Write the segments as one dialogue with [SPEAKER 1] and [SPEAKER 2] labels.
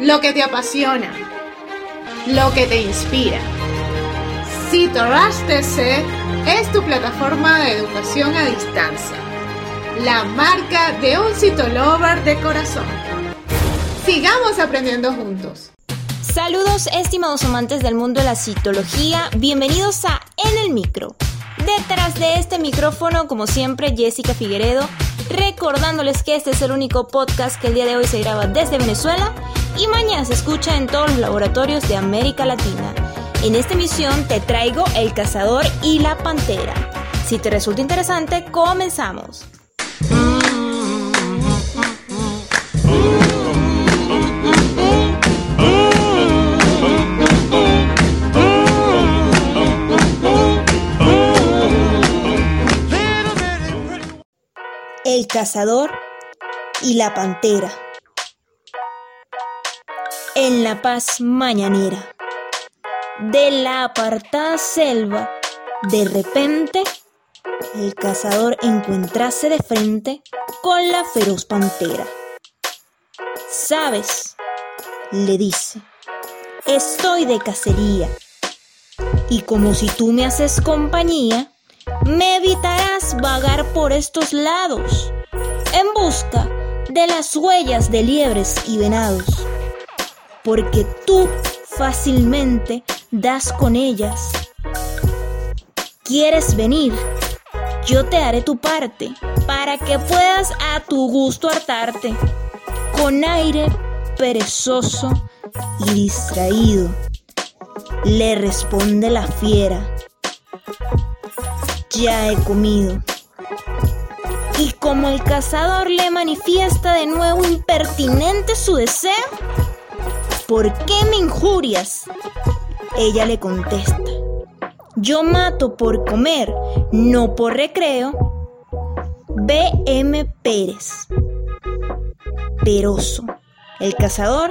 [SPEAKER 1] lo que te apasiona, lo que te inspira. TC es tu plataforma de educación a distancia, la marca de un citolover de corazón. Sigamos aprendiendo juntos.
[SPEAKER 2] Saludos estimados amantes del mundo de la citología, bienvenidos a En el Micro. Detrás de este micrófono, como siempre, Jessica Figueredo, recordándoles que este es el único podcast que el día de hoy se graba desde Venezuela y mañana se escucha en todos los laboratorios de América Latina. En esta emisión te traigo El Cazador y la Pantera. Si te resulta interesante, comenzamos. El Cazador y la Pantera en la paz mañanera. De la apartada selva, de repente, el cazador encuentrase de frente con la feroz pantera. ¿Sabes? le dice, estoy de cacería, y como si tú me haces compañía, me evitarás vagar por estos lados, en busca de las huellas de liebres y venados porque tú fácilmente das con ellas. ¿Quieres venir? Yo te haré tu parte para que puedas a tu gusto hartarte. Con aire perezoso y distraído, le responde la fiera. Ya he comido. Y como el cazador le manifiesta de nuevo impertinente su deseo, ¿Por qué me injurias? Ella le contesta, yo mato por comer, no por recreo. B.M. Pérez. Peroso, el cazador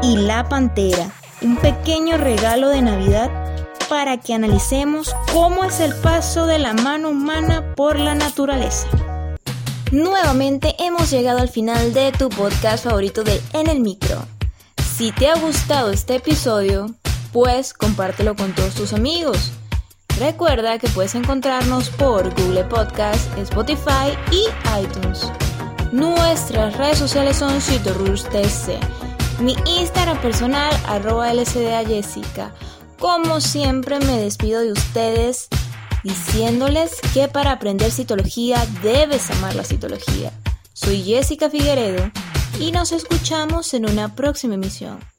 [SPEAKER 2] y la pantera. Un pequeño regalo de Navidad para que analicemos cómo es el paso de la mano humana por la naturaleza. Nuevamente hemos llegado al final de tu podcast favorito de En el Micro. Si te ha gustado este episodio, pues compártelo con todos tus amigos. Recuerda que puedes encontrarnos por Google Podcast, Spotify y iTunes. Nuestras redes sociales son TC. Mi Instagram personal, arroba LCDA Jessica. Como siempre me despido de ustedes diciéndoles que para aprender citología debes amar la citología. Soy Jessica Figueredo y nos escuchamos en una próxima emisión.